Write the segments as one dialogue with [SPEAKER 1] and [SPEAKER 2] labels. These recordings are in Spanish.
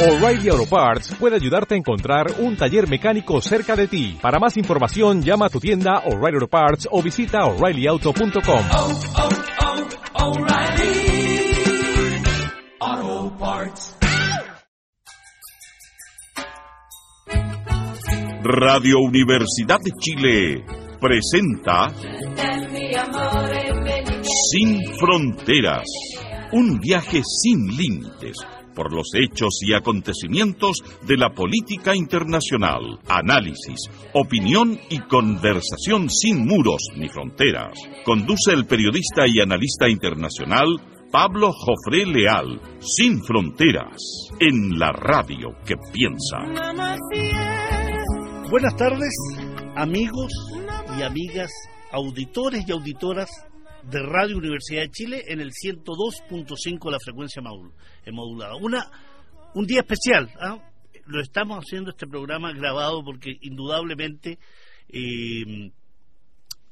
[SPEAKER 1] O'Reilly Auto Parts puede ayudarte a encontrar un taller mecánico cerca de ti. Para más información, llama a tu tienda O'Reilly Auto Parts o visita oreillyauto.com.
[SPEAKER 2] oh, oh, O'Reilly Auto Parts.
[SPEAKER 3] Radio Universidad de Chile presenta Sin Fronteras, un viaje sin límites por los hechos y acontecimientos de la política internacional, análisis, opinión y conversación sin muros ni fronteras. Conduce el periodista y analista internacional Pablo Jofré Leal, Sin Fronteras, en la radio que piensa.
[SPEAKER 4] Buenas tardes, amigos y amigas, auditores y auditoras de Radio Universidad de Chile en el 102.5 la frecuencia modul- modulada. Una, un día especial, ¿ah? lo estamos haciendo este programa grabado porque indudablemente eh,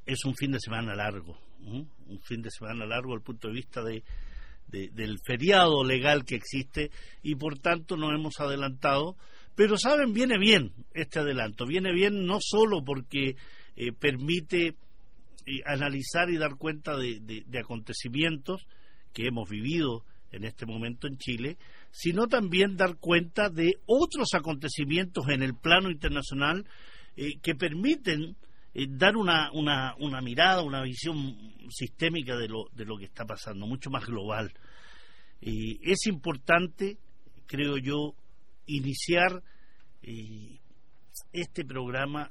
[SPEAKER 4] es un fin de semana largo, un fin de semana largo el punto de vista de, de- del feriado legal que existe y por tanto nos hemos adelantado. Pero saben, viene bien este adelanto, viene bien no solo porque eh, permite eh, analizar y dar cuenta de, de- acontecimientos que hemos vivido en este momento en Chile, sino también dar cuenta de otros acontecimientos en el plano internacional eh, que permiten eh, dar una, una, una mirada, una visión sistémica de lo, de lo que está pasando, mucho más global. Eh, es importante, creo yo, iniciar eh, este programa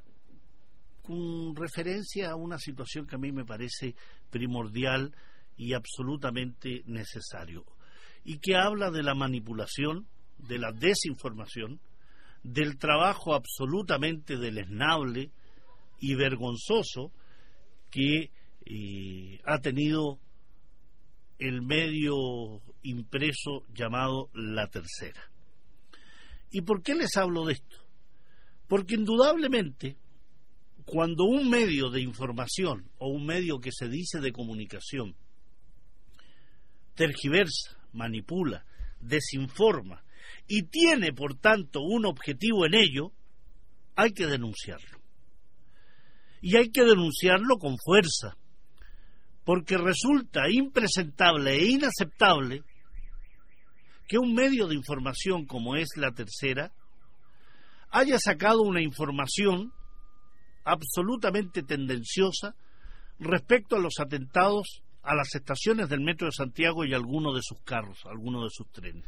[SPEAKER 4] con referencia a una situación que a mí me parece primordial y absolutamente necesario, y que habla de la manipulación, de la desinformación, del trabajo absolutamente deleznable y vergonzoso que eh, ha tenido el medio impreso llamado La Tercera. ¿Y por qué les hablo de esto? Porque indudablemente cuando un medio de información o un medio que se dice de comunicación tergiversa, manipula, desinforma y tiene por tanto un objetivo en ello, hay que denunciarlo. Y hay que denunciarlo con fuerza, porque resulta impresentable e inaceptable que un medio de información como es la tercera haya sacado una información absolutamente tendenciosa respecto a los atentados a las estaciones del Metro de Santiago y algunos de sus carros, algunos de sus trenes,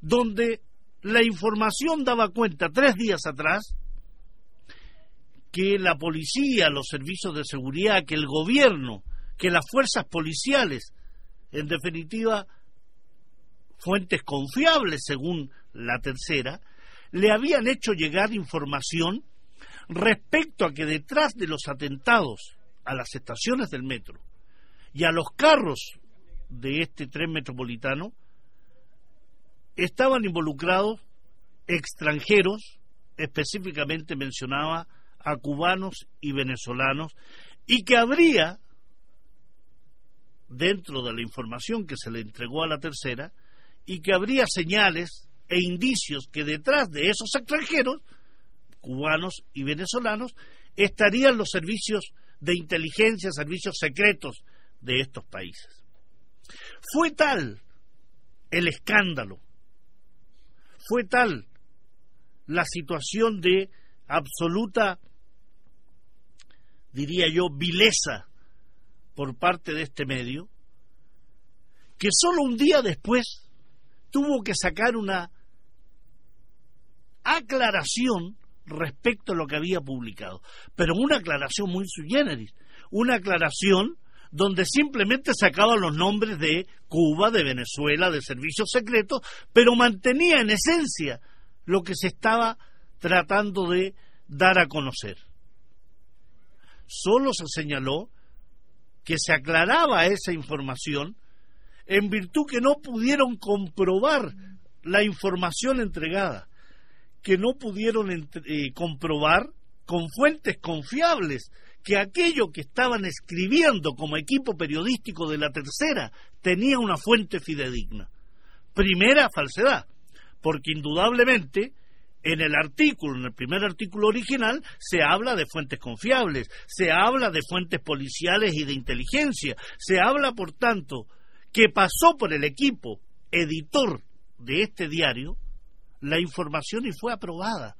[SPEAKER 4] donde la información daba cuenta tres días atrás que la policía, los servicios de seguridad, que el gobierno, que las fuerzas policiales, en definitiva, fuentes confiables según la tercera, le habían hecho llegar información respecto a que detrás de los atentados a las estaciones del metro y a los carros de este tren metropolitano estaban involucrados extranjeros, específicamente mencionaba a cubanos y venezolanos, y que habría, dentro de la información que se le entregó a la tercera, y que habría señales e indicios que detrás de esos extranjeros cubanos y venezolanos, estarían los servicios de inteligencia, servicios secretos de estos países. Fue tal el escándalo, fue tal la situación de absoluta, diría yo, vileza por parte de este medio, que solo un día después tuvo que sacar una aclaración respecto a lo que había publicado, pero una aclaración muy sui generis, una aclaración donde simplemente sacaba los nombres de Cuba, de Venezuela, de servicios secretos, pero mantenía en esencia lo que se estaba tratando de dar a conocer. Solo se señaló que se aclaraba esa información en virtud que no pudieron comprobar la información entregada, que no pudieron eh, comprobar con fuentes confiables que aquello que estaban escribiendo como equipo periodístico de la tercera tenía una fuente fidedigna. Primera falsedad, porque indudablemente en el artículo, en el primer artículo original, se habla de fuentes confiables, se habla de fuentes policiales y de inteligencia, se habla, por tanto, que pasó por el equipo editor de este diario la información y fue aprobada.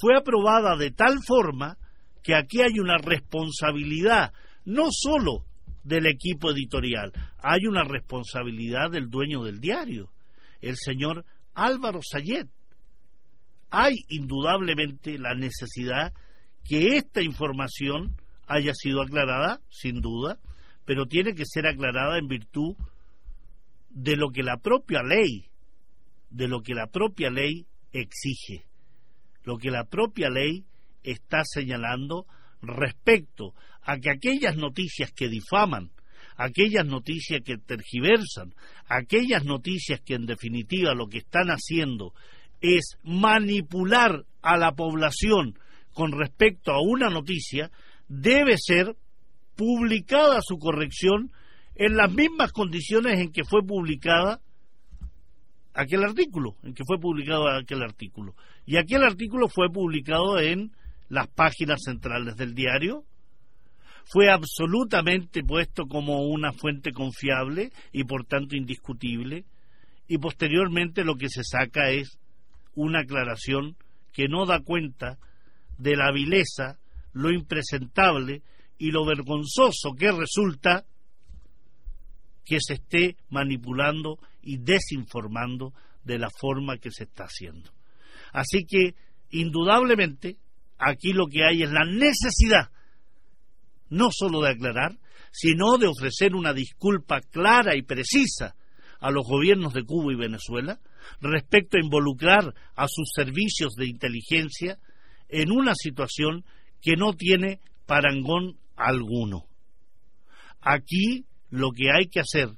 [SPEAKER 4] Fue aprobada de tal forma que aquí hay una responsabilidad no solo del equipo editorial, hay una responsabilidad del dueño del diario, el señor Álvaro Sayet. Hay indudablemente la necesidad que esta información haya sido aclarada, sin duda, pero tiene que ser aclarada en virtud de lo que la propia ley, de lo que la propia ley exige, lo que la propia ley está señalando respecto a que aquellas noticias que difaman, aquellas noticias que tergiversan, aquellas noticias que en definitiva lo que están haciendo es manipular a la población con respecto a una noticia, debe ser publicada su corrección en las mismas condiciones en que fue publicada aquel artículo, en que fue publicado aquel artículo. Y aquel artículo fue publicado en las páginas centrales del diario, fue absolutamente puesto como una fuente confiable y por tanto indiscutible, y posteriormente lo que se saca es una aclaración que no da cuenta de la vileza, lo impresentable y lo vergonzoso que resulta que se esté manipulando y desinformando de la forma que se está haciendo. Así que, indudablemente, aquí lo que hay es la necesidad no solo de aclarar, sino de ofrecer una disculpa clara y precisa a los gobiernos de Cuba y Venezuela respecto a involucrar a sus servicios de inteligencia en una situación que no tiene parangón alguno. Aquí lo que hay que hacer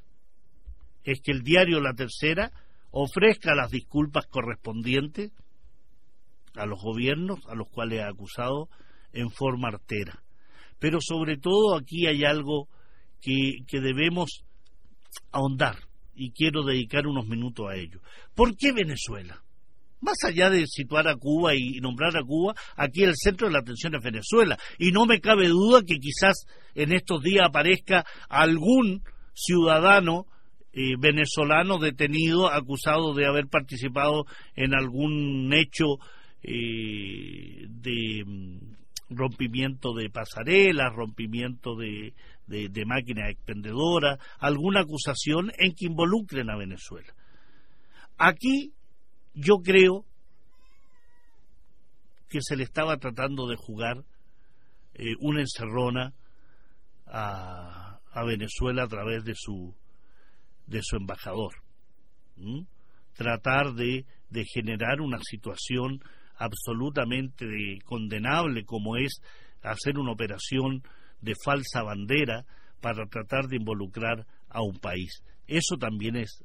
[SPEAKER 4] es que el diario La Tercera ofrezca las disculpas correspondientes a los gobiernos a los cuales ha acusado en forma artera. Pero sobre todo aquí hay algo que, que debemos ahondar y quiero dedicar unos minutos a ello. ¿Por qué Venezuela? Más allá de situar a Cuba y nombrar a Cuba, aquí el centro de la atención es Venezuela. Y no me cabe duda que quizás en estos días aparezca algún ciudadano eh, venezolano detenido acusado de haber participado en algún hecho eh, de mm, rompimiento de pasarelas, rompimiento de, de, máquinas expendedoras, alguna acusación en que involucren a Venezuela. Aquí yo creo que se le estaba tratando de jugar eh, una encerrona a, a, Venezuela a través de su de su embajador tratar de, de, generar una situación absolutamente condenable como es hacer una operación de falsa bandera para tratar de involucrar a un país. Eso también es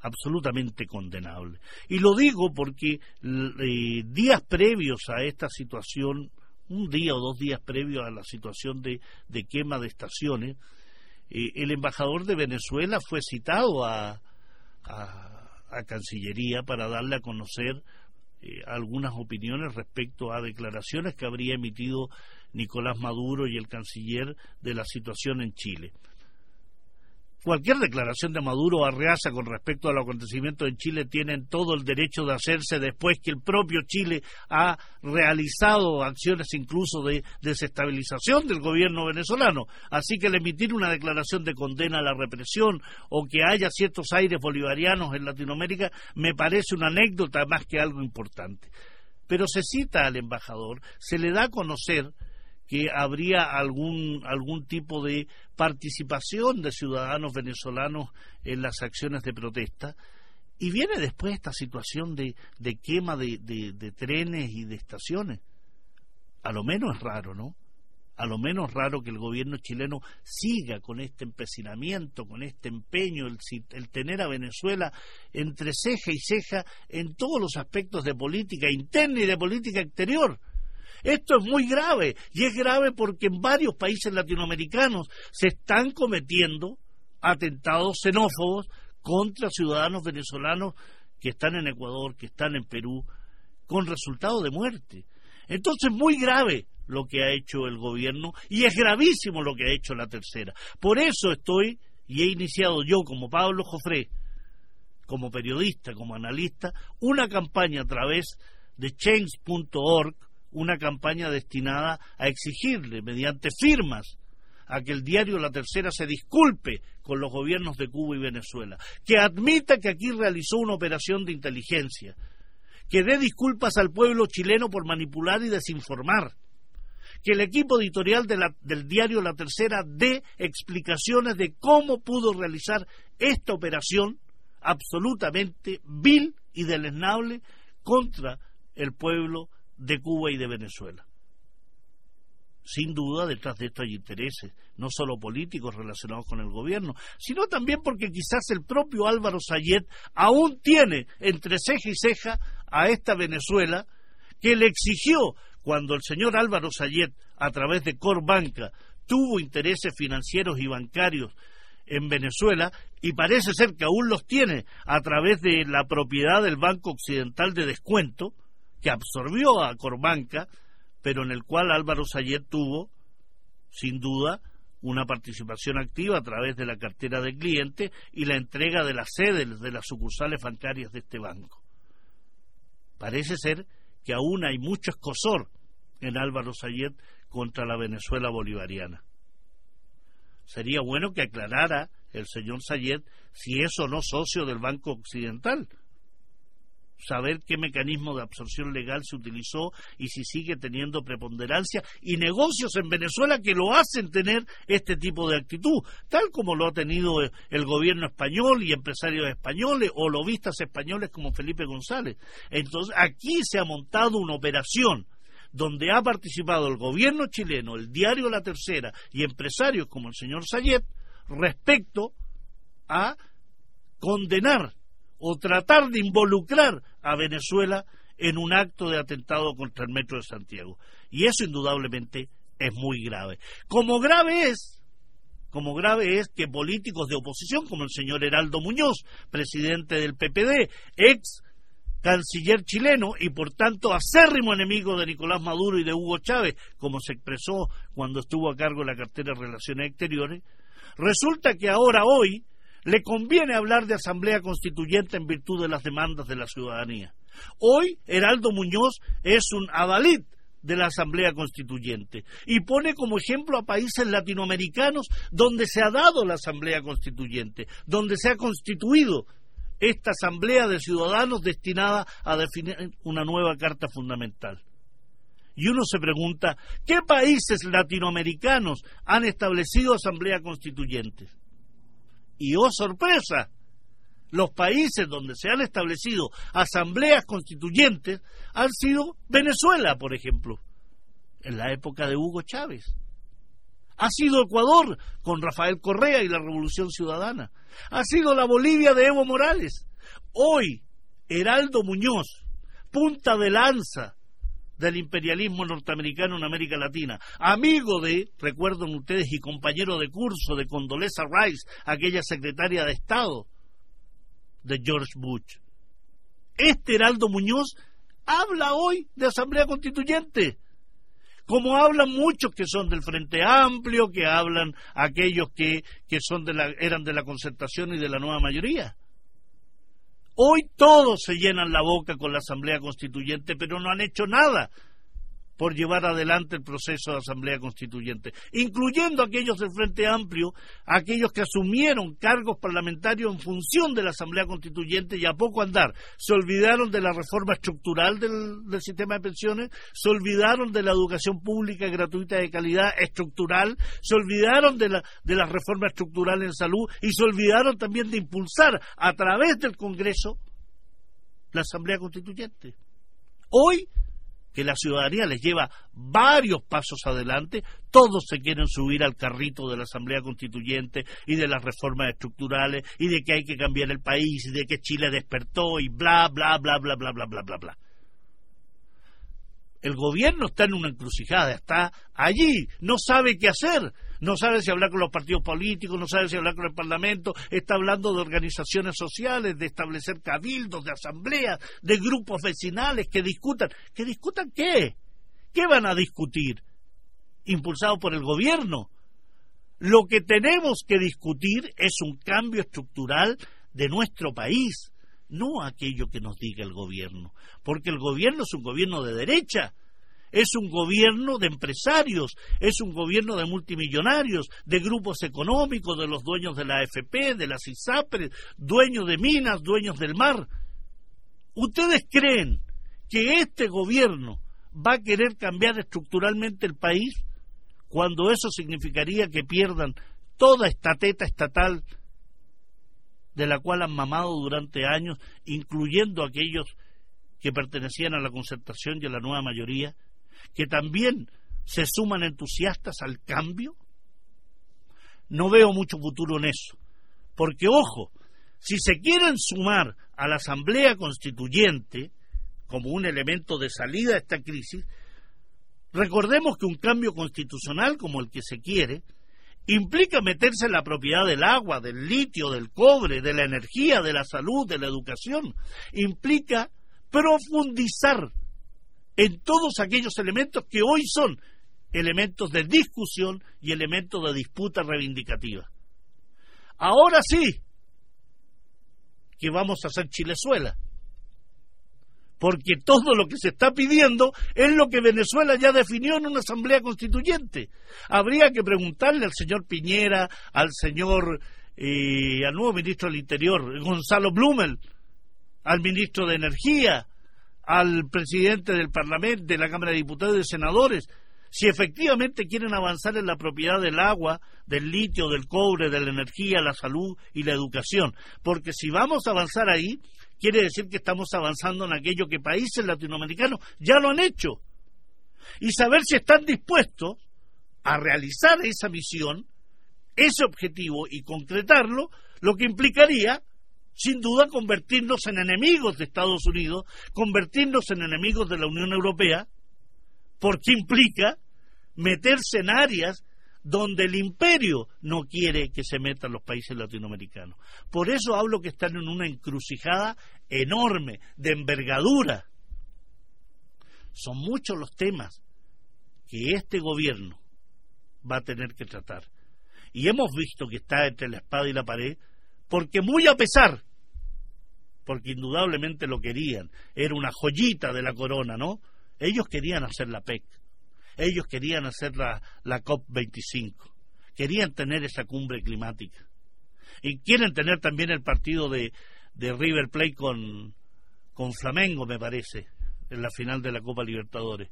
[SPEAKER 4] absolutamente condenable. Y lo digo porque eh, días previos a esta situación, un día o dos días previos a la situación de, de quema de estaciones, eh, el embajador de Venezuela fue citado a, a, Cancillería para darle a conocer eh, algunas opiniones respecto a declaraciones que habría emitido Nicolás Maduro y el canciller de la situación en Chile. Cualquier declaración de Maduro o Arreaza con respecto a los acontecimientos en Chile tienen todo el derecho de hacerse después que el propio Chile ha realizado acciones incluso de desestabilización del gobierno venezolano. Así que el emitir una declaración de condena a la represión o que haya ciertos aires bolivarianos en Latinoamérica me parece una anécdota más que algo importante. Pero se cita al embajador, se le da a conocer que habría algún, algún tipo de participación de ciudadanos venezolanos en las acciones de protesta. Y viene después esta situación de, de quema de, de, trenes y de estaciones. A lo menos es raro, ¿no? a lo menos raro que el gobierno chileno siga con este empecinamiento, con este empeño, el, el, tener a Venezuela entre ceja y ceja en todos los aspectos de política interna y de política exterior. Esto es muy grave y es grave porque en varios países latinoamericanos se están cometiendo atentados xenófobos contra ciudadanos venezolanos que están en Ecuador, que están en Perú, con resultado de muerte. Entonces, muy grave lo que ha hecho el gobierno y es gravísimo lo que ha hecho la tercera. Por eso estoy y he iniciado yo como Pablo Jofré, como periodista, como analista, una campaña a través de change.org, una campaña destinada a exigirle, mediante firmas, a que el diario La Tercera se disculpe con los gobiernos de Cuba y Venezuela, que admita que aquí realizó una operación de inteligencia, que dé disculpas al pueblo chileno por manipular y desinformar, que el equipo editorial del diario La Tercera dé explicaciones de cómo pudo realizar esta operación absolutamente vil y deleznable contra el pueblo de Cuba y de Venezuela. Sin duda, detrás de esto hay intereses, no solo políticos relacionados con el gobierno, sino también porque quizás el propio Álvaro Sayet aún tiene entre ceja y ceja a esta Venezuela que le exigió cuando el señor Álvaro Sayet, a través de Corbanca, tuvo intereses financieros y bancarios en Venezuela y parece ser que aún los tiene a través de la propiedad del Banco Occidental de Descuento, que absorbió a Corbanca, pero en el cual Álvaro Sayet tuvo, sin duda, una participación activa a través de la cartera de cliente y la entrega de las sedes de las sucursales bancarias de este banco. Parece ser que aún hay mucho escosor en Álvaro Sayet contra la Venezuela bolivariana. Sería bueno que aclarara el señor Sayet si es o no socio del Banco Occidental, saber qué mecanismo de absorción legal se utilizó y si sigue teniendo preponderancia y negocios en Venezuela que lo hacen tener este tipo de actitud, tal como lo ha tenido el gobierno español y empresarios españoles o lobistas españoles como Felipe González. Entonces, aquí se ha montado una operación donde ha participado el gobierno chileno, el diario La Tercera y empresarios como el señor Sayet respecto a condenar o tratar de involucrar a Venezuela en un acto de atentado contra el metro de Santiago. Y eso indudablemente es muy grave. Como grave es, como grave es que políticos de oposición como el señor Heraldo Muñoz, presidente del PPD, ex canciller chileno y por tanto acérrimo enemigo de Nicolás Maduro y de Hugo Chávez, como se expresó cuando estuvo a cargo de la cartera de Relaciones Exteriores, resulta que ahora hoy le conviene hablar de asamblea constituyente en virtud de las demandas de la ciudadanía. Hoy Heraldo Muñoz es un adalid de la Asamblea Constituyente y pone como ejemplo a países latinoamericanos donde se ha dado la Asamblea Constituyente, donde se ha constituido esta Asamblea de Ciudadanos destinada a definir una nueva Carta Fundamental. Y uno se pregunta, ¿qué países latinoamericanos han establecido Asamblea Constituyente? Y oh sorpresa, los países donde se han establecido asambleas constituyentes han sido Venezuela, por ejemplo, en la época de Hugo Chávez. Ha sido Ecuador con Rafael Correa y la Revolución Ciudadana. Ha sido la Bolivia de Evo Morales. Hoy, Heraldo Muñoz, punta de lanza del imperialismo norteamericano en América Latina, amigo de, recuerdan ustedes, y compañero de curso de Condoleezza Rice, aquella secretaria de Estado de George Bush. Este Heraldo Muñoz habla hoy de Asamblea Constituyente, como hablan muchos que son del Frente Amplio, que hablan aquellos que, que son de la, eran de la concertación y de la nueva mayoría. Hoy todos se llenan la boca con la Asamblea Constituyente, pero no han hecho nada por llevar adelante el proceso de Asamblea Constituyente, incluyendo aquellos del Frente Amplio, aquellos que asumieron cargos parlamentarios en función de la Asamblea Constituyente y a poco andar. Se olvidaron de la reforma estructural del, sistema de pensiones, se olvidaron de la educación pública gratuita de calidad estructural, se olvidaron de la, de la reforma estructural en salud y se olvidaron también de impulsar a través del Congreso la Asamblea Constituyente. Hoy que la ciudadanía les lleva varios pasos adelante, todos se quieren subir al carrito de la Asamblea Constituyente y de las reformas estructurales y de que hay que cambiar el país y de que Chile despertó y bla, bla, bla, bla, bla, bla, bla, bla, bla. El gobierno está en una encrucijada, está allí, no sabe qué hacer, no sabe si hablar con los partidos políticos, no sabe si hablar con el Parlamento, está hablando de organizaciones sociales, de establecer cabildos, de asambleas, de grupos vecinales que discutan. ¿Que discutan qué? ¿Qué van a discutir? Impulsado por el gobierno. Lo que tenemos que discutir es un cambio estructural de nuestro país, no aquello que nos diga el gobierno, porque el gobierno es un gobierno de derecha es un gobierno de empresarios, es un gobierno de multimillonarios, de grupos económicos, de los dueños de la AFP, de las ISAPRES, dueños de minas, dueños del mar. ¿Ustedes creen que este gobierno va a querer cambiar estructuralmente el país cuando eso significaría que pierdan toda esta teta estatal de la cual han mamado durante años, incluyendo aquellos que pertenecían a la concertación y a la nueva mayoría, que también se suman entusiastas al cambio? No veo mucho futuro en eso, porque ojo, si se quieren sumar a la Asamblea Constituyente como un elemento de salida a esta crisis, recordemos que un cambio constitucional como el que se quiere implica meterse en la propiedad del agua, del litio, del cobre, de la energía, de la salud, de la educación, implica profundizar en todos aquellos elementos que hoy son elementos de discusión y elementos de disputa reivindicativa. Ahora sí que vamos a hacer Chilezuela, porque todo lo que se está pidiendo es lo que Venezuela ya definió en una asamblea constituyente. Habría que preguntarle al señor Piñera, al señor, eh, al nuevo ministro del Interior, Gonzalo Blumel, al ministro de Energía, al presidente del Parlamento, de la Cámara de Diputados y de Senadores, si efectivamente quieren avanzar en la propiedad del agua, del litio, del cobre, de la energía, la salud y la educación. Porque si vamos a avanzar ahí, quiere decir que estamos avanzando en aquello que países latinoamericanos ya lo han hecho. Y saber si están dispuestos a realizar esa misión, ese objetivo y concretarlo, lo que implicaría sin duda convertirnos en enemigos de Estados Unidos, convertirnos en enemigos de la Unión Europea, porque implica meterse en áreas donde el imperio no quiere que se metan los países latinoamericanos. Por eso hablo que están en una encrucijada enorme, de envergadura. Son muchos los temas que este gobierno va a tener que tratar. Y hemos visto que está entre la espada y la pared porque muy a pesar, porque indudablemente lo querían, era una joyita de la corona, ¿no? Ellos querían hacer la PEC, ellos querían hacer la, la COP25, querían tener esa cumbre climática. Y quieren tener también el partido de, de River Plate con, con Flamengo, me parece, en la final de la Copa Libertadores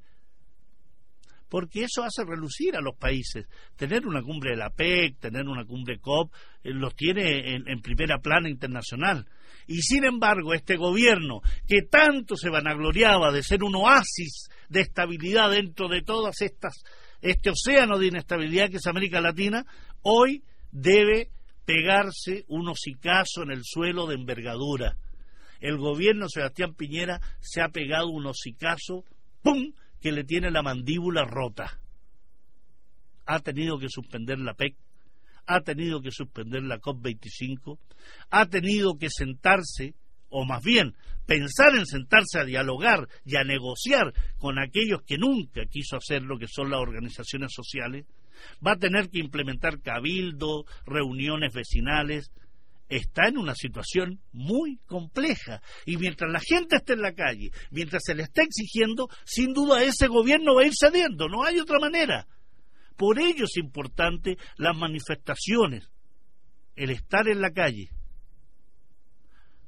[SPEAKER 4] porque eso hace relucir a los países. Tener una cumbre de la PEC, tener una cumbre COP, eh, los tiene en, primera plana internacional. Y sin embargo, este gobierno, que tanto se vanagloriaba de ser un oasis de estabilidad dentro de todas estas, este océano de inestabilidad que es América Latina, hoy debe pegarse un hocicazo en el suelo de envergadura. El gobierno Sebastián Piñera se ha pegado un hocicazo, ¡pum!, que le tiene la mandíbula rota. Ha tenido que suspender la PEC, ha tenido que suspender la COP25, ha tenido que sentarse, o más bien pensar en sentarse a dialogar y a negociar con aquellos que nunca quiso hacer lo que son las organizaciones sociales, va a tener que implementar cabildo, reuniones vecinales, está en una situación muy compleja. Y mientras la gente esté en la calle, mientras se le está exigiendo, sin duda ese gobierno va a ir cediendo, no hay otra manera. Por ello es importante las manifestaciones, el estar en la calle.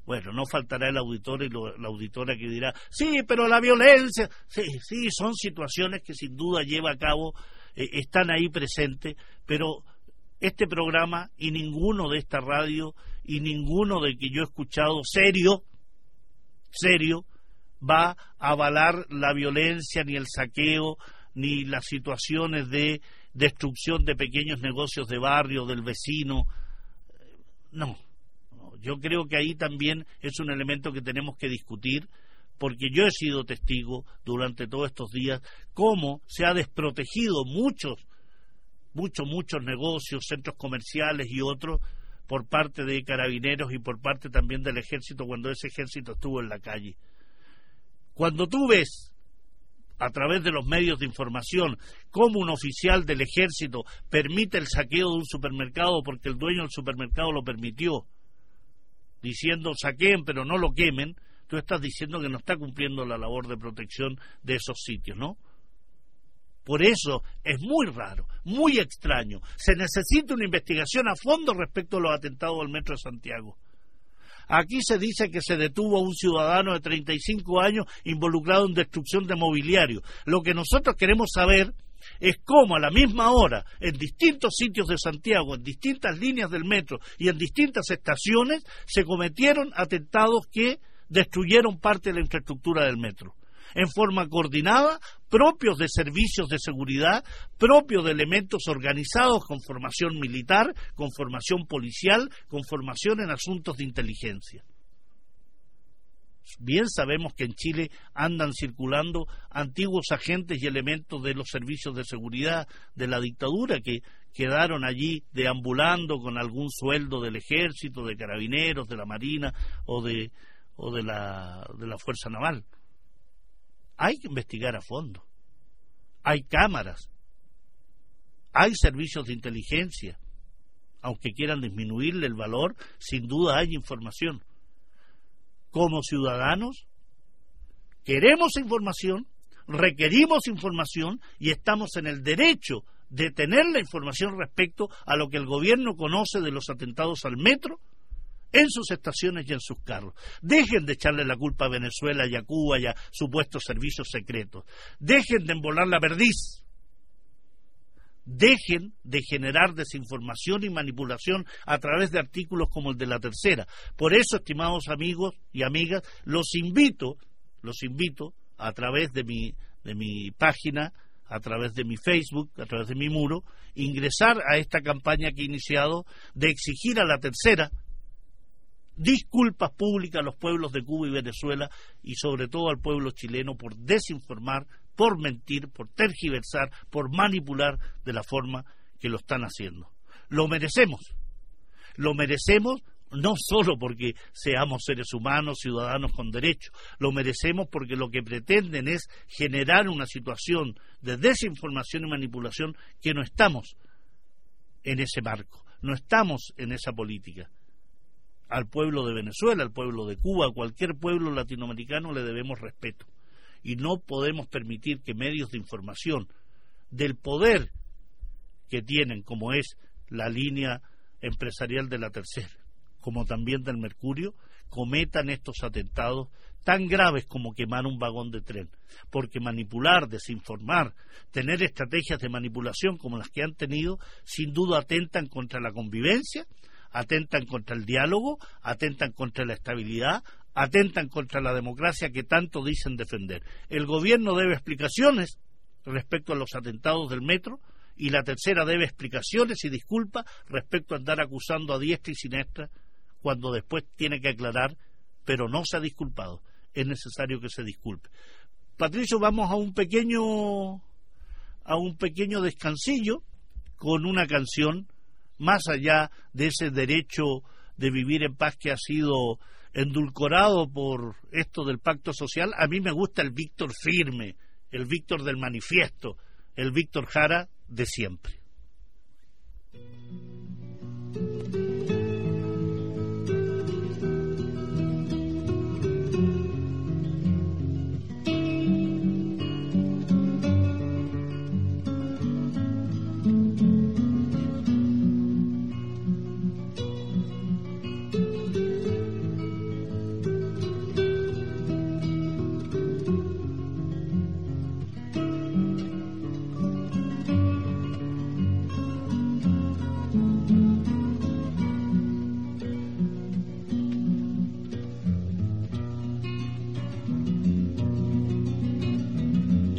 [SPEAKER 4] Bueno, no faltará el auditor y la auditora que dirá, sí, pero la violencia, sí, sí, son situaciones que sin duda lleva a cabo, eh, están ahí presentes, pero este programa y ninguno de esta radio y ninguno de que yo he escuchado serio, serio, va a avalar la violencia ni el saqueo ni las situaciones de destrucción de pequeños negocios de barrio, del vecino. No, yo creo que ahí también es un elemento que tenemos que discutir porque yo he sido testigo durante todos estos días cómo se ha desprotegido muchos muchos, muchos negocios, centros comerciales y otros por parte de carabineros y por parte también del ejército cuando ese ejército estuvo en la calle. Cuando tú ves a través de los medios de información cómo un oficial del ejército permite el saqueo de un supermercado porque el dueño del supermercado lo permitió, diciendo saqueen pero no lo quemen, tú estás diciendo que no está cumpliendo la labor de protección de esos sitios, ¿no? Por eso es muy raro, muy extraño. Se necesita una investigación a fondo respecto a los atentados del Metro de Santiago. Aquí se dice que se detuvo a un ciudadano de 35 años involucrado en destrucción de mobiliario. Lo que nosotros queremos saber es cómo a la misma hora, en distintos sitios de Santiago, en distintas líneas del metro y en distintas estaciones, se cometieron atentados que destruyeron parte de la infraestructura del metro en forma coordinada, propios de servicios de seguridad, propios de elementos organizados con formación militar, con formación policial, con formación en asuntos de inteligencia. Bien sabemos que en Chile andan circulando antiguos agentes y elementos de los servicios de seguridad de la dictadura que quedaron allí deambulando con algún sueldo del ejército, de carabineros, de la marina o de, o de, la, de la Fuerza Naval. Hay que investigar a fondo. Hay cámaras. Hay servicios de inteligencia. Aunque quieran disminuirle el valor, sin duda hay información. Como ciudadanos, queremos información, requerimos información y estamos en el derecho de tener la información respecto a lo que el gobierno conoce de los atentados al metro en sus estaciones y en sus carros. Dejen de echarle la culpa a Venezuela y a Cuba y a supuestos servicios secretos. Dejen de embolar la verdiz. Dejen de generar desinformación y manipulación a través de artículos como el de la tercera. Por eso, estimados amigos y amigas, los invito, los invito a través de mi, de mi página, a través de mi Facebook, a través de mi muro, ingresar a esta campaña que he iniciado de exigir a la tercera disculpas públicas a los pueblos de Cuba y Venezuela y sobre todo al pueblo chileno por desinformar, por mentir, por tergiversar, por manipular de la forma que lo están haciendo. Lo merecemos. Lo merecemos no solo porque seamos seres humanos, ciudadanos con derechos, lo merecemos porque lo que pretenden es generar una situación de desinformación y manipulación que no estamos en ese marco, no estamos en esa política al pueblo de Venezuela, al pueblo de Cuba, a cualquier pueblo latinoamericano le debemos respeto. Y no podemos permitir que medios de información del poder que tienen, como es la línea empresarial de la tercera, como también del Mercurio, cometan estos atentados tan graves como quemar un vagón de tren, porque manipular, desinformar, tener estrategias de manipulación como las que han tenido, sin duda atentan contra la convivencia, atentan contra el diálogo, atentan contra la estabilidad, atentan contra la democracia que tanto dicen defender. El gobierno debe explicaciones respecto a los atentados del metro y la tercera debe explicaciones y disculpas respecto a andar acusando a diestra y siniestra cuando después tiene que aclarar, pero no se ha disculpado. Es necesario que se disculpe. Patricio, vamos a un pequeño a un pequeño descansillo con una canción más allá de ese derecho de vivir en paz que ha sido endulcorado por esto del pacto social, a mí me gusta el Víctor firme, el Víctor del manifiesto, el Víctor Jara de siempre.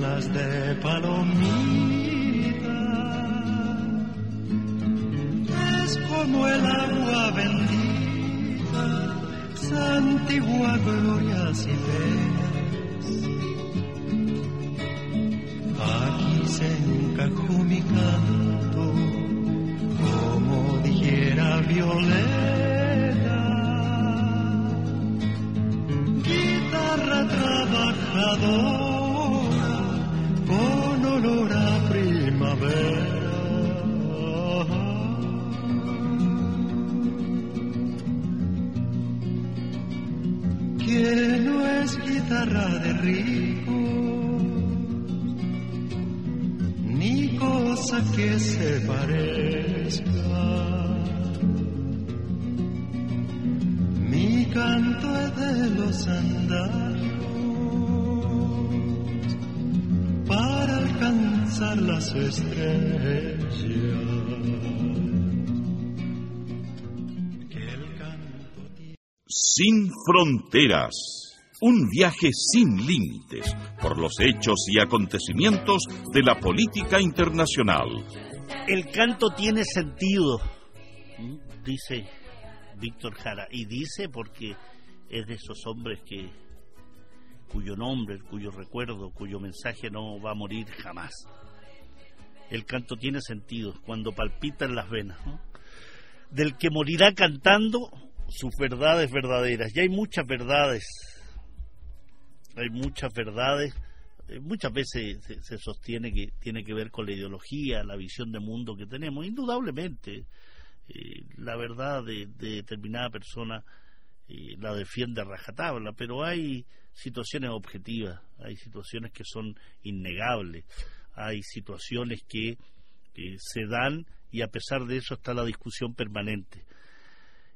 [SPEAKER 5] alas de palomita. Es como el agua bendita, santigua glorias y penas.
[SPEAKER 3] Sin fronteras. Un viaje sin límites por los hechos y acontecimientos de la política internacional.
[SPEAKER 4] El canto tiene sentido, dice Víctor Jara. Y dice porque es de esos hombres que cuyo nombre, cuyo recuerdo, cuyo mensaje no va a morir jamás. El canto tiene sentido cuando palpita en las venas. ¿no? Del que morirá cantando sus verdades verdaderas. Y hay muchas verdades, hay muchas verdades. eh, Muchas veces se, sostiene que tiene que ver con la ideología, la visión de mundo que tenemos. Indudablemente, eh, la verdad de, de determinada persona eh, la defiende a rajatabla, pero hay situaciones objetivas, hay situaciones que son innegables, hay situaciones que se dan y a pesar de eso está la discusión permanente.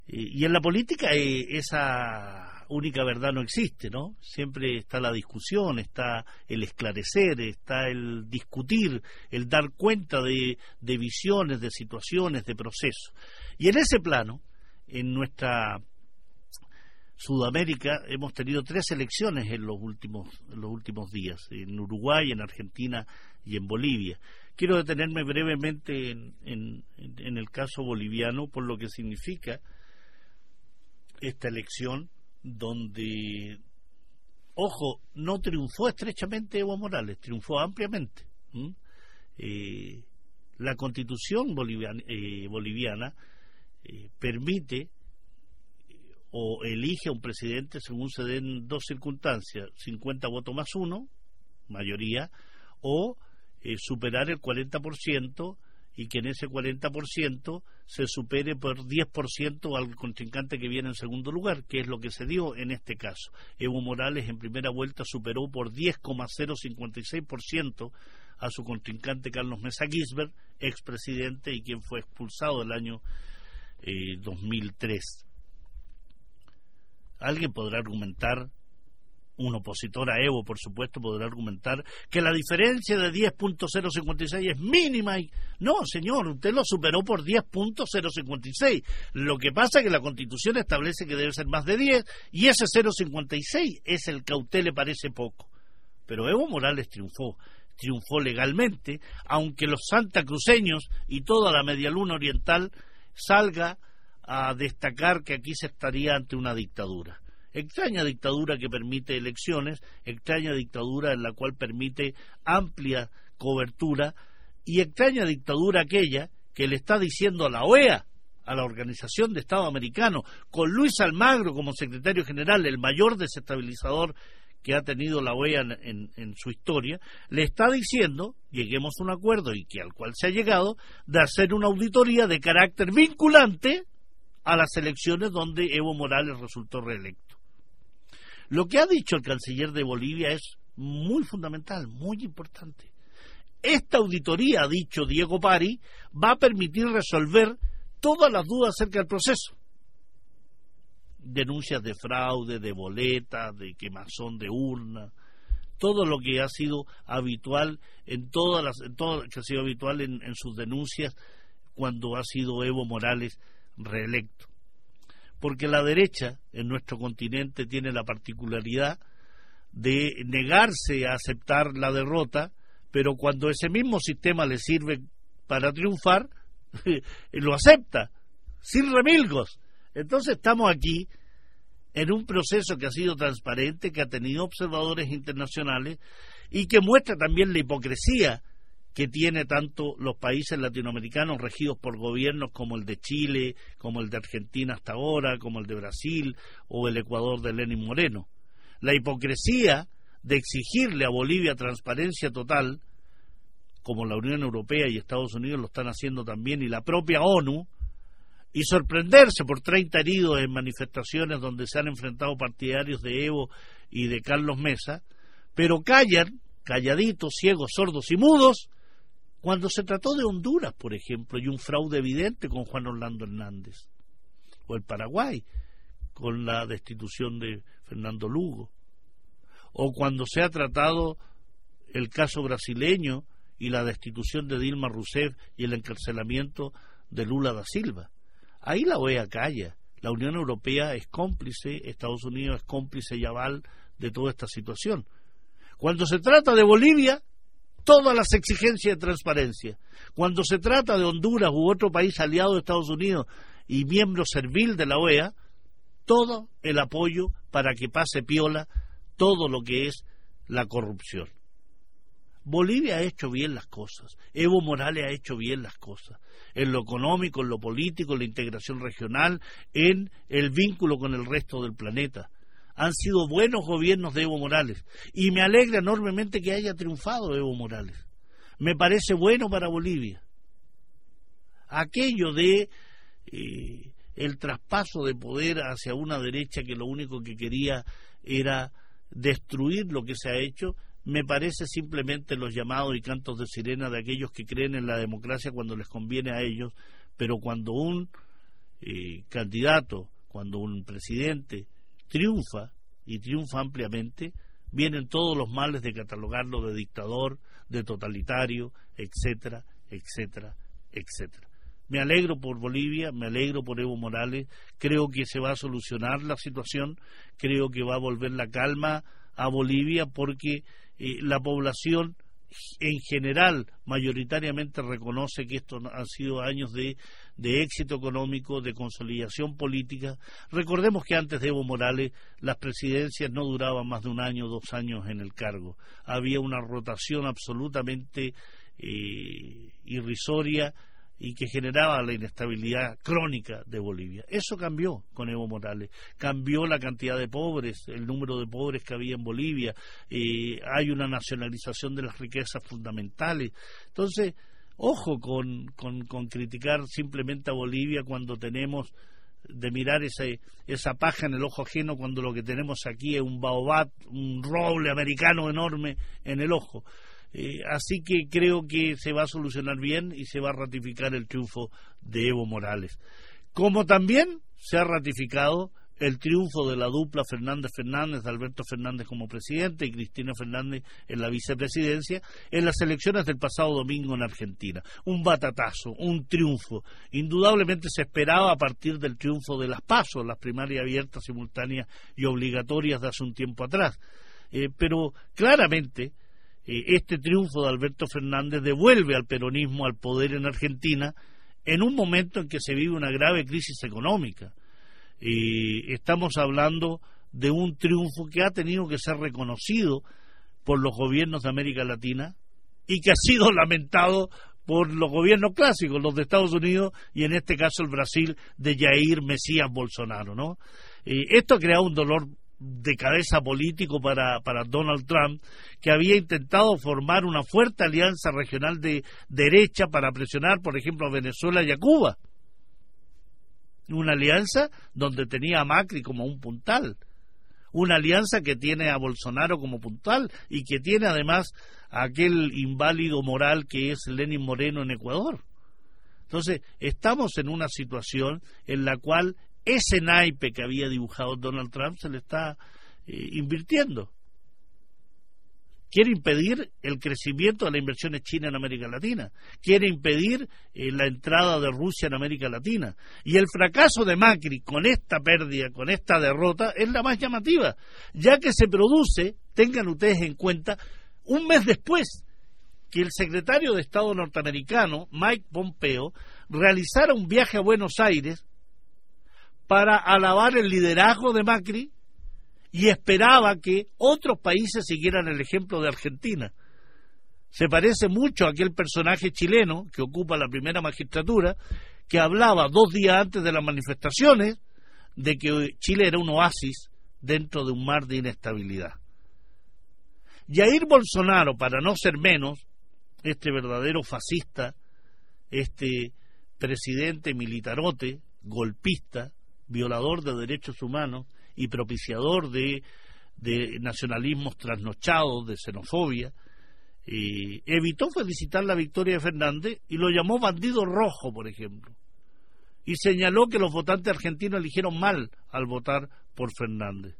[SPEAKER 4] Eh, y en la política eh, esa única verdad no existe, ¿no? Siempre está la discusión, está el esclarecer, está el discutir, el dar cuenta de, de visiones, de situaciones, de procesos. Y en ese plano, en nuestra Sudamérica hemos tenido tres elecciones en los últimos en los últimos días en Uruguay, en Argentina y en Bolivia. Quiero detenerme brevemente en, en, en el caso boliviano por lo que significa esta elección donde, ojo, no triunfó estrechamente Evo Morales, triunfó ampliamente. Eh, la constitución boliviana, eh, boliviana eh, permite o elige a un presidente según se den dos circunstancias, 50 votos más uno, mayoría, o eh, superar el 40% y que en ese 40% se supere por 10% al contrincante que viene en segundo lugar, que es lo que se dio en este caso. Evo Morales en primera vuelta superó por 10,056% a su contrincante Carlos Mesa Gisbert, expresidente y quien fue expulsado el año eh, 2003. Alguien podrá argumentar, un opositor a Evo, por supuesto, podrá argumentar que la diferencia de 10.056 es mínima. Y... No, señor, usted lo superó por 10.056. Lo que pasa es que la Constitución establece que debe ser más de 10 y ese 0.56 es el que a usted le parece poco. Pero Evo Morales triunfó triunfó legalmente, aunque los santacruceños y toda la medialuna oriental salga a destacar que aquí se estaría ante una dictadura. Extraña dictadura que permite elecciones, extraña dictadura en la cual permite amplia cobertura y extraña dictadura aquella que le está diciendo a la OEA, a la Organización de Estado Americano, con Luis Almagro como secretario general, el mayor desestabilizador que ha tenido la OEA en, en, su historia, le está diciendo, lleguemos a un acuerdo y que al cual se ha llegado, de hacer una auditoría de carácter vinculante a las elecciones donde Evo Morales resultó reelecto. Lo que ha dicho el canciller de Bolivia es muy fundamental, muy importante. Esta auditoría, ha dicho Diego Pari, va a permitir resolver todas las dudas acerca del proceso denuncias de fraude, de boletas, de quemazón de urna, todo lo que ha sido habitual en todas las, todo que ha sido habitual en sus denuncias cuando ha sido Evo Morales reelecto. Porque la derecha en nuestro continente tiene la particularidad de negarse a aceptar la derrota, pero cuando ese mismo sistema le sirve para triunfar, lo acepta, sin remilgos. Entonces estamos aquí en un proceso que ha sido transparente, que ha tenido observadores internacionales y que muestra también la hipocresía que tiene tanto los países latinoamericanos regidos por gobiernos como el de Chile, como el de Argentina hasta ahora, como el de Brasil o el Ecuador de Lenin Moreno. La hipocresía de exigirle a Bolivia transparencia total, como la Unión Europea y Estados Unidos lo están haciendo también, y la propia ONU, y sorprenderse por 30 heridos en manifestaciones donde se han enfrentado partidarios de Evo y de Carlos Mesa, pero callan, calladitos, ciegos, sordos y mudos, cuando se trató de Honduras, por ejemplo, y un fraude evidente con Juan Orlando Hernández, o el Paraguay, con la destitución de Fernando Lugo, o cuando se ha tratado el caso brasileño y la destitución de Dilma Rousseff y el encarcelamiento de Lula da Silva. Ahí la OEA calla. La Unión Europea es cómplice, Estados Unidos es cómplice y aval de toda esta situación. Cuando se trata de Bolivia, todas las exigencias de transparencia. Cuando se trata de Honduras u otro país aliado de Estados Unidos y miembro servil de la OEA, todo el apoyo para que pase piola todo lo que es la corrupción. Bolivia ha hecho bien las cosas, Evo Morales ha hecho bien las cosas, en lo económico, en lo político, en la integración regional, en el vínculo con el resto del planeta han sido buenos gobiernos de Evo Morales y me alegra enormemente que haya triunfado Evo Morales. Me parece bueno para Bolivia. Aquello de eh, el traspaso de poder hacia una derecha que lo único que quería era destruir lo que se ha hecho, me parece simplemente los llamados y cantos de sirena de aquellos que creen en la democracia cuando les conviene a ellos, pero cuando un eh, candidato, cuando un presidente triunfa y triunfa ampliamente, vienen todos los males de catalogarlo de dictador, de totalitario, etcétera, etcétera, etcétera. Me alegro por Bolivia, me alegro por Evo Morales, creo que se va a solucionar la situación, creo que va a volver la calma a Bolivia porque eh, la población en general mayoritariamente reconoce que estos han sido años de, de, éxito económico, de consolidación política. Recordemos que antes de Evo Morales las presidencias no duraban más de un año o dos años en el cargo. Había una rotación absolutamente eh, irrisoria y que generaba la inestabilidad crónica de Bolivia. Eso cambió con Evo Morales, cambió la cantidad de pobres, el número de pobres que había en Bolivia, eh, hay una nacionalización de las riquezas fundamentales. Entonces, ojo con, con, criticar simplemente a Bolivia cuando tenemos de mirar ese, esa paja en el ojo ajeno cuando lo que tenemos aquí es un baobab, un roble americano enorme en el ojo. Eh, así que creo que se va a solucionar bien y se va a ratificar el triunfo de Evo Morales. Como también se ha ratificado el triunfo de la dupla Fernández Fernández, de Alberto Fernández como presidente y Cristina Fernández en la vicepresidencia, en las elecciones del pasado domingo en Argentina. Un batatazo, un triunfo. Indudablemente se esperaba a partir del triunfo de las pasos, las primarias abiertas, simultáneas y obligatorias de hace un tiempo atrás. Eh, pero claramente este triunfo de Alberto Fernández devuelve al peronismo al poder en Argentina en un momento en que se vive una grave crisis económica. y estamos hablando de un triunfo que ha tenido que ser reconocido por los gobiernos de América Latina y que ha sido lamentado por los gobiernos clásicos, los de Estados Unidos y en este caso el Brasil de Jair Mesías Bolsonaro, ¿no? esto ha creado un dolor de cabeza político para, para Donald Trump, que había intentado formar una fuerte alianza regional de derecha para presionar, por ejemplo, a Venezuela y a Cuba. Una alianza donde tenía a Macri como un puntal. Una alianza que tiene a Bolsonaro como puntal y que tiene además a aquel inválido moral que es Lenin Moreno en Ecuador. Entonces, estamos en una situación en la cual ese naipe que había dibujado Donald Trump se le está eh, invirtiendo. quiere impedir el crecimiento de las inversiones chinas en América Latina, quiere impedir eh, la entrada de Rusia en América Latina. Y el fracaso de Macri con esta pérdida, con esta derrota, es la más llamativa, ya que se produce, tengan ustedes en cuenta, un mes después que el secretario de Estado norteamericano, Mike Pompeo, realizara un viaje a Buenos Aires para alabar el liderazgo de Macri y esperaba que otros países siguieran el ejemplo de Argentina. Se parece mucho a aquel personaje chileno que ocupa la primera magistratura, que hablaba dos días antes de las manifestaciones de que Chile era un oasis dentro de un mar de inestabilidad. Jair Bolsonaro, para no ser menos, este verdadero fascista, este presidente militarote, golpista, violador de derechos humanos, y propiciador de, de nacionalismos trasnochados, de xenofobia, eh, evitó felicitar la victoria de Fernández y lo llamó bandido rojo, por ejemplo. Y señaló que los votantes argentinos eligieron mal al votar por Fernández.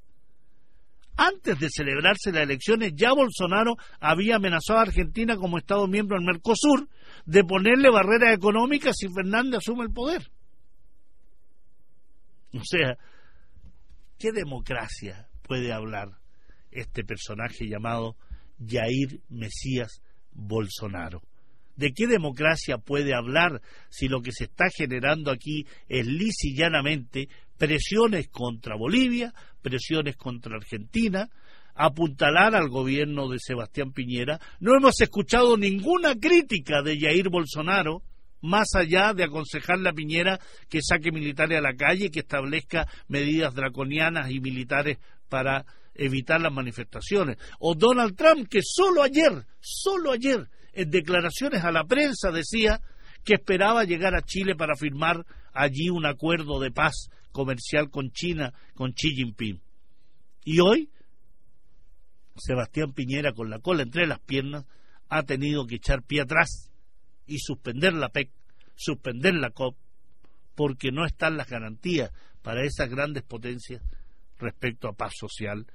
[SPEAKER 4] Antes de celebrarse las elecciones, ya Bolsonaro había amenazado a Argentina como Estado miembro del Mercosur de ponerle barreras económicas si Fernández asume el poder. O sea, qué democracia puede hablar este personaje llamado Jair Mesías Bolsonaro? ¿De qué democracia puede hablar si lo que se está generando aquí es llanamente presiones contra Bolivia, presiones contra Argentina, apuntalar al gobierno de Sebastián Piñera? No hemos escuchado ninguna crítica de Jair Bolsonaro más allá de aconsejarle a Piñera que saque militares a la calle, que establezca medidas draconianas y militares para evitar las manifestaciones. O Donald Trump, que solo ayer, solo ayer, en declaraciones a la prensa decía que esperaba llegar a Chile para firmar allí un acuerdo de paz comercial con China, con Xi Jinping. Y hoy, Sebastián Piñera, con la cola entre las piernas, ha tenido que echar pie atrás y suspender la PEC, suspender la COP, porque no están las garantías para esas grandes potencias respecto a paz social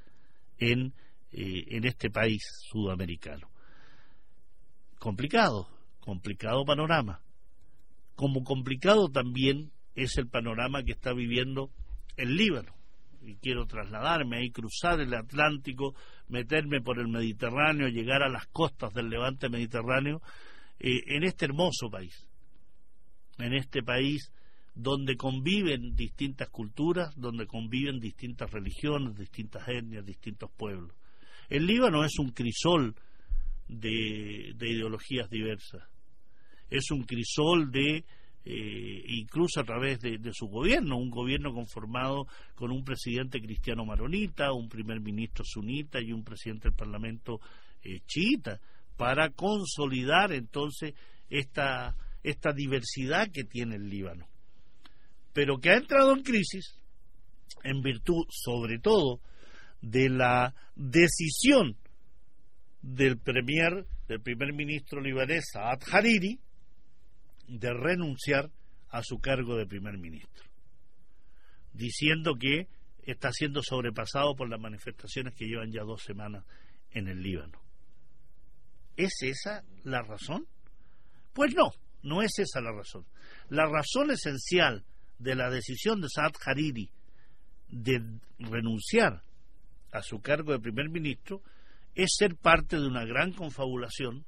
[SPEAKER 4] en, eh, en este país sudamericano. Complicado, complicado panorama. Como complicado también es el panorama que está viviendo el Líbano. Y quiero trasladarme ahí, cruzar el Atlántico, meterme por el Mediterráneo, llegar a las costas del levante mediterráneo eh, en este hermoso país, en este país donde conviven distintas culturas, donde conviven distintas religiones, distintas etnias, distintos pueblos. El Líbano es un crisol de, ideologías diversas, es un crisol de, eh, incluso a través de, su gobierno, un gobierno conformado con un presidente cristiano maronita, un primer ministro sunita y un presidente del Parlamento eh, chiita para consolidar entonces esta, esta diversidad que tiene el Líbano, pero que ha entrado en crisis en virtud, sobre todo, de la decisión del del primer ministro libanés Saad Hariri, de renunciar a su cargo de primer ministro, diciendo que está siendo sobrepasado por las manifestaciones que llevan ya dos semanas en el Líbano. ¿Es esa la razón? Pues no, no es esa la razón. La razón esencial de la decisión de Saad Hariri de renunciar a su cargo de primer ministro es ser parte de una gran confabulación,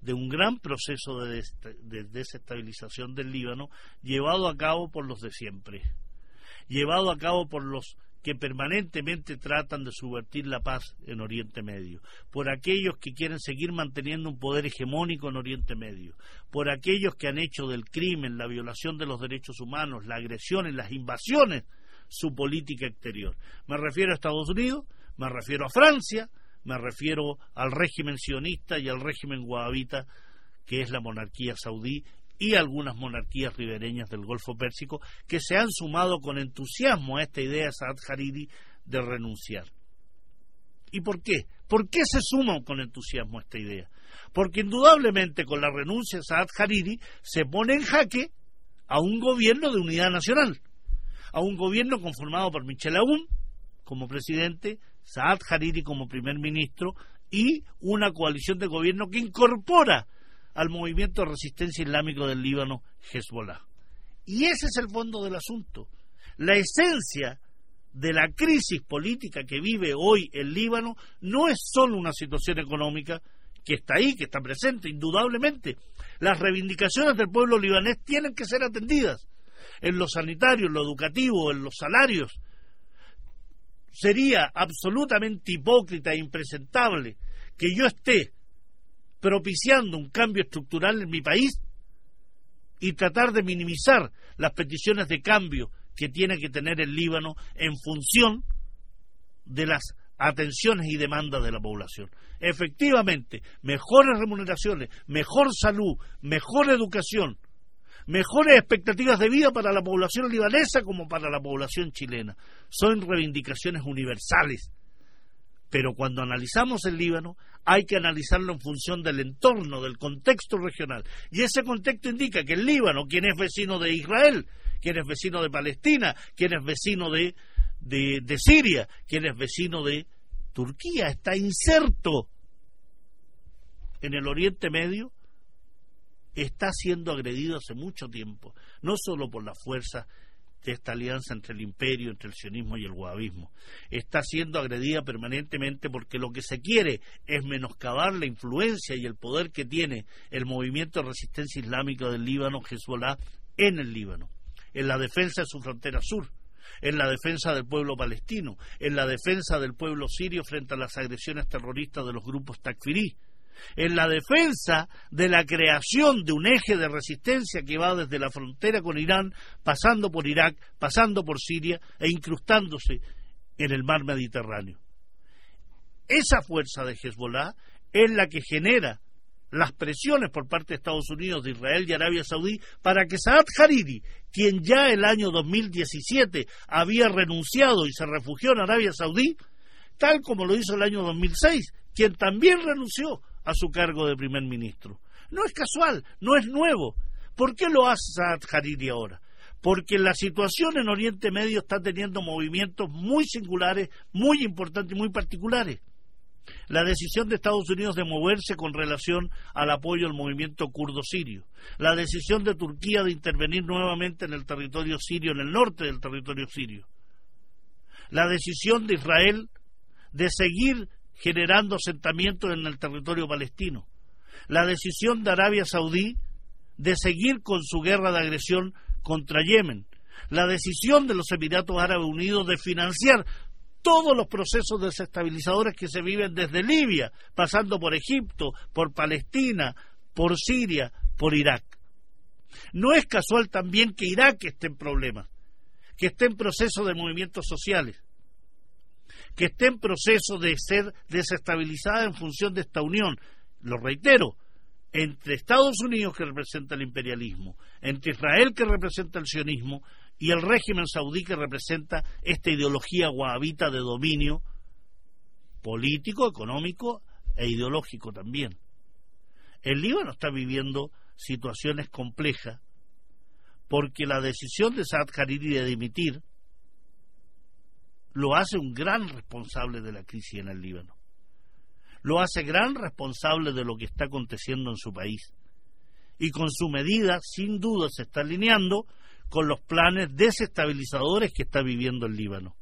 [SPEAKER 4] de un gran proceso de, de desestabilización del Líbano llevado a cabo por los de siempre, llevado a cabo por los que permanentemente tratan de subvertir la paz en Oriente Medio, por aquellos que quieren seguir manteniendo un poder hegemónico en Oriente Medio, por aquellos que han hecho del crimen, la violación de los derechos humanos, la agresión las invasiones su política exterior. Me refiero a Estados Unidos, me refiero a Francia, me refiero al régimen sionista y al régimen wahabita que es la monarquía saudí y algunas monarquías ribereñas del Golfo Pérsico que se han sumado con entusiasmo a esta idea de Saad Hariri de renunciar. ¿Y por qué? ¿Por qué se suman con entusiasmo a esta idea? Porque indudablemente con la renuncia de Saad Hariri se pone en jaque a un gobierno de unidad nacional, a un gobierno conformado por Michel Aoun como presidente, Saad Hariri como primer ministro y una coalición de gobierno que incorpora al movimiento de resistencia islámico del Líbano, Hezbollah. Y ese es el fondo del asunto. La esencia de la crisis política que vive hoy el Líbano no es solo una situación económica que está ahí, que está presente, indudablemente. Las reivindicaciones del pueblo libanés tienen que ser atendidas en lo sanitario, en lo educativo, en los salarios. Sería absolutamente hipócrita e impresentable que yo esté propiciando un cambio estructural en mi país y tratar de minimizar las peticiones de cambio que tiene que tener el Líbano en función de las atenciones y demandas de la población. Efectivamente, mejores remuneraciones, mejor salud, mejor educación, mejores expectativas de vida para la población libanesa como para la población chilena. Son reivindicaciones universales. Pero cuando analizamos el Líbano, hay que analizarlo en función del entorno, del contexto regional. Y ese contexto indica que el Líbano, quien es vecino de Israel, quien es vecino de Palestina, quien es vecino de, de, Siria, quien es vecino de Turquía, está inserto en el Oriente Medio, está siendo agredido hace mucho tiempo, no solo por la fuerza de esta alianza entre el imperio, entre el sionismo y el wahabismo. Está siendo agredida permanentemente porque lo que se quiere es menoscabar la influencia y el poder que tiene el movimiento de resistencia islámica del Líbano, Hezbollah, en el Líbano en la defensa de su frontera sur, en la defensa del pueblo palestino, en la defensa del pueblo sirio frente a las agresiones terroristas de los grupos takfirí, en la defensa de la creación de un eje de resistencia que va desde la frontera con Irán, pasando por Irak, pasando por Siria e incrustándose en el mar Mediterráneo. Esa fuerza de Hezbollah es la que genera las presiones por parte de Estados Unidos, de Israel y Arabia Saudí para que Saad Hariri, quien ya el año 2017 había renunciado y se refugió en Arabia Saudí, tal como lo hizo el año 2006, quien también renunció a su cargo de primer ministro. No es casual, no es nuevo. ¿Por qué lo hace Saad Hariri ahora? Porque la situación en Oriente Medio está teniendo movimientos muy singulares, muy importantes y muy particulares la decisión de Estados Unidos de moverse con relación al apoyo al movimiento kurdo sirio, la decisión de Turquía de intervenir nuevamente en el territorio sirio, en el norte del territorio sirio, la decisión de Israel de seguir generando asentamientos en el territorio palestino, la decisión de Arabia Saudí de seguir con su guerra de agresión contra Yemen, la decisión de los Emiratos Árabes Unidos de financiar todos los procesos desestabilizadores que se viven desde Libia, pasando por Egipto, por Palestina, por Siria, por Irak. No es casual también que Irak esté en problemas, que esté en proceso de movimientos sociales, que esté en proceso de ser desestabilizada en función de esta unión. Lo reitero, entre Estados Unidos que representa el imperialismo, entre Israel que representa el sionismo y el régimen saudí que representa esta ideología wahabita de dominio político, económico e ideológico también. El Líbano está viviendo situaciones complejas porque la decisión de Saad Hariri de dimitir lo hace un gran responsable de la crisis en el Líbano. Lo hace gran responsable de lo que está aconteciendo en su país. Y con su medida, sin duda, se está alineando con los planes desestabilizadores que está viviendo el Líbano.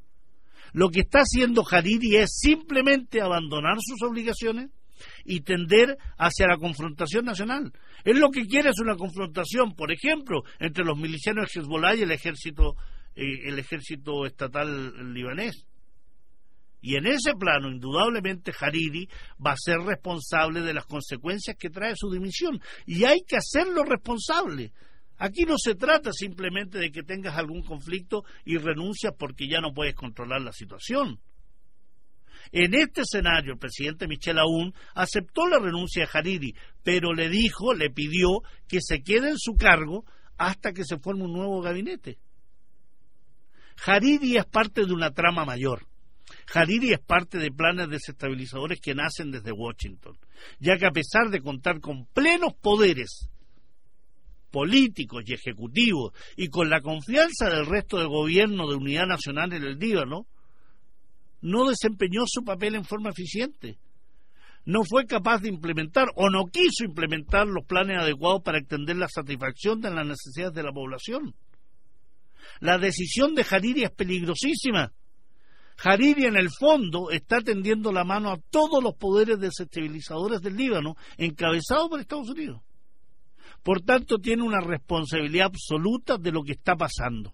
[SPEAKER 4] Lo que está haciendo Hariri es simplemente abandonar sus obligaciones y tender hacia la confrontación nacional. Él lo que quiere es una confrontación, por ejemplo, entre los milicianos de Hezbollah y el ejército, eh, el ejército estatal libanés. Y en ese plano, indudablemente, Hariri va a ser responsable de las consecuencias que trae su dimisión. Y hay que hacerlo responsable. Aquí no se trata simplemente de que tengas algún conflicto y renuncias porque ya no puedes controlar la situación. En este escenario, el presidente Michel Aoun aceptó la renuncia de Hariri, pero le dijo, le pidió que se quede en su cargo hasta que se forme un nuevo gabinete. Hariri es parte de una trama mayor. Hariri es parte de planes desestabilizadores que nacen desde Washington, ya que a pesar de contar con plenos poderes políticos y ejecutivos y con la confianza del resto del gobierno de unidad nacional en el Líbano, no desempeñó su papel en forma eficiente. no fue capaz de implementar o no quiso implementar los planes adecuados para extender la satisfacción de las necesidades de la población. La decisión de Hariri es peligrosísima. Hariri en el fondo está tendiendo la mano a todos los poderes desestabilizadores del Líbano, encabezados por Estados Unidos. Por tanto, tiene una responsabilidad absoluta de lo que está pasando.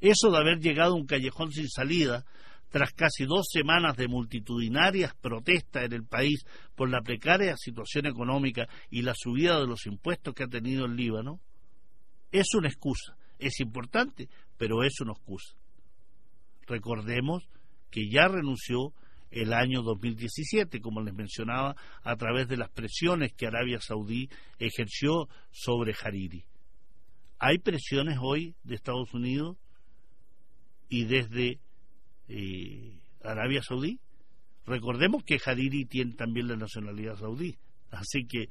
[SPEAKER 4] Eso de haber llegado a un callejón sin salida, tras casi dos semanas de multitudinarias protestas en el país por la precaria situación económica y la subida de los impuestos que ha tenido el Líbano, es una excusa. Es importante, pero es una excusa. Recordemos que ya renunció el año 2017, como les mencionaba, a través de las presiones que Arabia Saudí ejerció sobre Hariri. Hay presiones hoy de Estados Unidos y desde eh, Arabia Saudí. Recordemos que Hariri tiene también la nacionalidad saudí, así que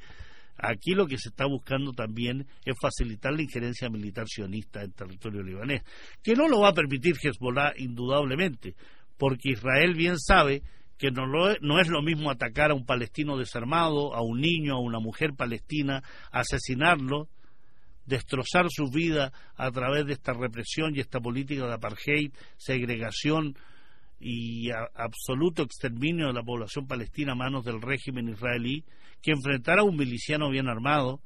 [SPEAKER 4] aquí lo que se está buscando también es facilitar la injerencia militar sionista en territorio libanés, que no lo va a permitir Hezbollah indudablemente, porque Israel bien sabe que no, no, es lo mismo atacar a un palestino desarmado, a un niño, a una mujer palestina, asesinarlo, destrozar su vida a través de esta represión y esta política de apartheid, segregación y absoluto exterminio de la población palestina a manos del régimen israelí, que enfrentar a un miliciano bien armado,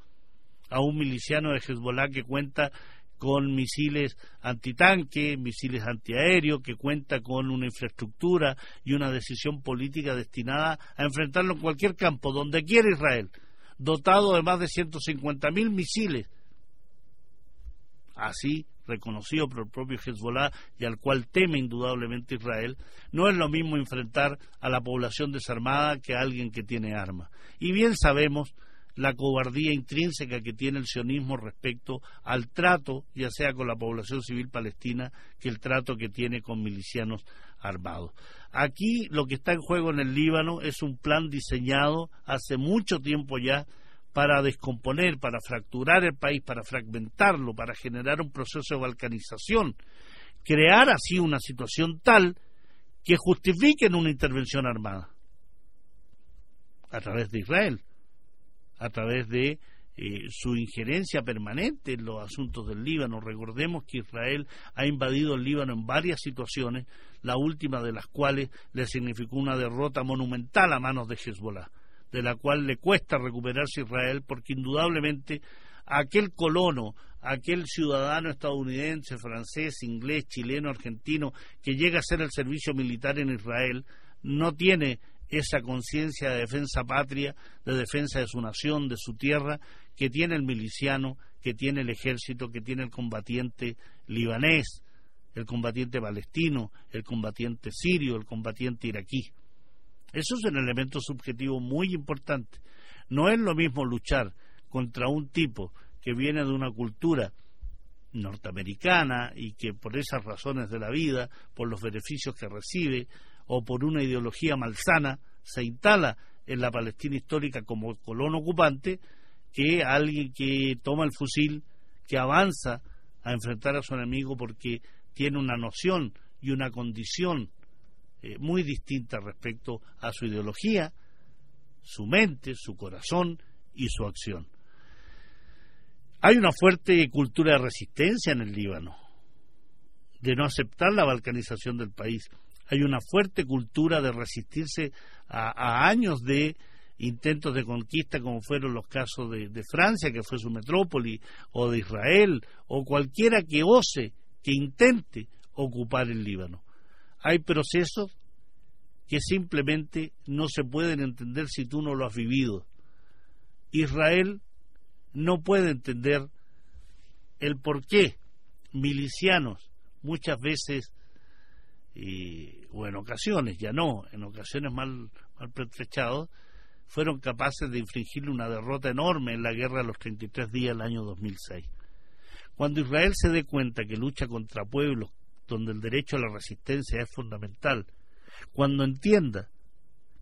[SPEAKER 4] a un miliciano de Hezbollah que cuenta con misiles antitanque, misiles antiaéreos, que cuenta con una infraestructura y una decisión política destinada a enfrentarlo en cualquier campo, donde quiera Israel, dotado de más de 150.000 misiles. Así reconocido por el propio Hezbollah y al cual teme indudablemente Israel, no es lo mismo enfrentar a la población desarmada que a alguien que tiene armas. Y bien sabemos la cobardía intrínseca que tiene el sionismo respecto al trato, ya sea con la población civil palestina, que el trato que tiene con milicianos armados. Aquí lo que está en juego en el Líbano es un plan diseñado hace mucho tiempo ya para descomponer, para fracturar el país, para fragmentarlo, para generar un proceso de balcanización, crear así una situación tal que justifique una intervención armada a través de Israel, a través de eh, su injerencia permanente en los asuntos del Líbano. Recordemos que Israel ha invadido el Líbano en varias situaciones, la última de las cuales le significó una derrota monumental a manos de Hezbollah de la cual le cuesta recuperarse Israel, porque indudablemente aquel colono, aquel ciudadano estadounidense, francés, inglés, chileno, argentino, que llega a hacer el servicio militar en Israel, no tiene esa conciencia de defensa patria, de defensa de su nación, de su tierra, que tiene el miliciano, que tiene el ejército, que tiene el combatiente libanés, el combatiente palestino, el combatiente sirio, el combatiente iraquí. Eso es un elemento subjetivo muy importante. No es lo mismo luchar contra un tipo que viene de una cultura norteamericana y que por esas razones de la vida, por los beneficios que recibe o por una ideología malsana, se instala en la Palestina histórica como colono ocupante, que alguien que toma el fusil, que avanza a enfrentar a su enemigo porque tiene una noción y una condición eh, muy distinta respecto a su ideología, su mente, su corazón y su acción. Hay una fuerte cultura de resistencia en el Líbano, de no aceptar la balcanización del país. Hay una fuerte cultura de resistirse a, años de intentos de conquista como fueron los casos de, de, Francia, que fue su metrópoli, o de Israel, o cualquiera que ose, que intente ocupar el Líbano. Hay procesos que simplemente no se pueden entender si tú no lo has vivido. Israel no puede entender el por qué milicianos muchas veces o en ocasiones, ya no, en ocasiones mal, mal pertrechados, fueron capaces de infligirle una derrota enorme en la guerra de los 33 días del año 2006. Cuando Israel se dé cuenta que lucha contra pueblos donde el derecho a la resistencia es fundamental, cuando entienda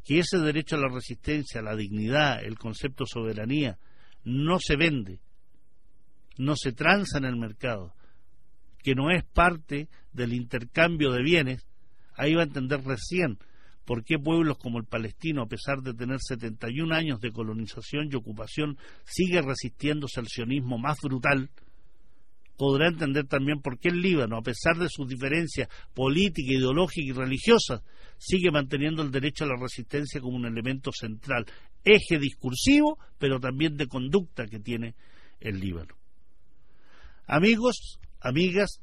[SPEAKER 4] que ese derecho a la resistencia, la dignidad, el concepto de soberanía, no se vende, no se transa en el mercado, que no es parte del intercambio de bienes, ahí va a entender recién por qué pueblos como el palestino, a pesar de tener 71 años de colonización y ocupación, sigue resistiéndose al sionismo más brutal, podrá entender también por qué el Líbano, a pesar de sus diferencias políticas, ideológicas y religiosas, sigue manteniendo el derecho a la resistencia como un elemento central, eje discursivo, pero también de conducta que tiene el Líbano. Amigos, amigas,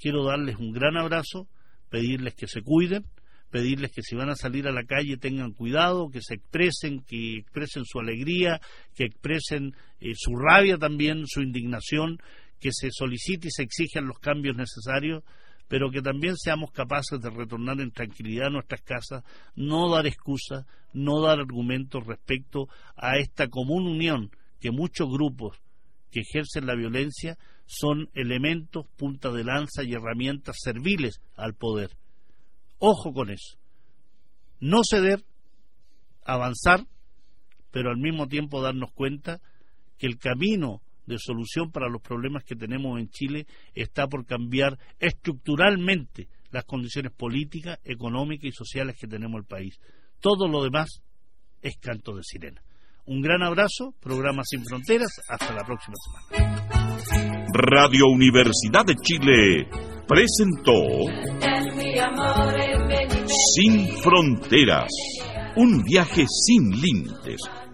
[SPEAKER 4] quiero darles un gran abrazo, pedirles que se cuiden, pedirles que si van a salir a la calle tengan cuidado, que se expresen, que expresen su alegría, que expresen eh, su rabia también, su indignación, que se solicite y se exijan los cambios necesarios, pero que también seamos capaces de retornar en tranquilidad a nuestras casas, no dar excusas, no dar argumentos respecto a esta común unión que muchos grupos que ejercen la violencia son elementos, punta de lanza y herramientas serviles al poder. Ojo con eso. No ceder, avanzar, pero al mismo tiempo darnos cuenta que el camino de solución para los problemas que tenemos en Chile está por cambiar estructuralmente las condiciones políticas, económicas y sociales que tenemos el país. Todo lo demás es canto de sirena. Un gran abrazo, programa Sin Fronteras, hasta la próxima semana.
[SPEAKER 3] Radio Universidad de Chile presentó Sin Fronteras, un viaje sin límites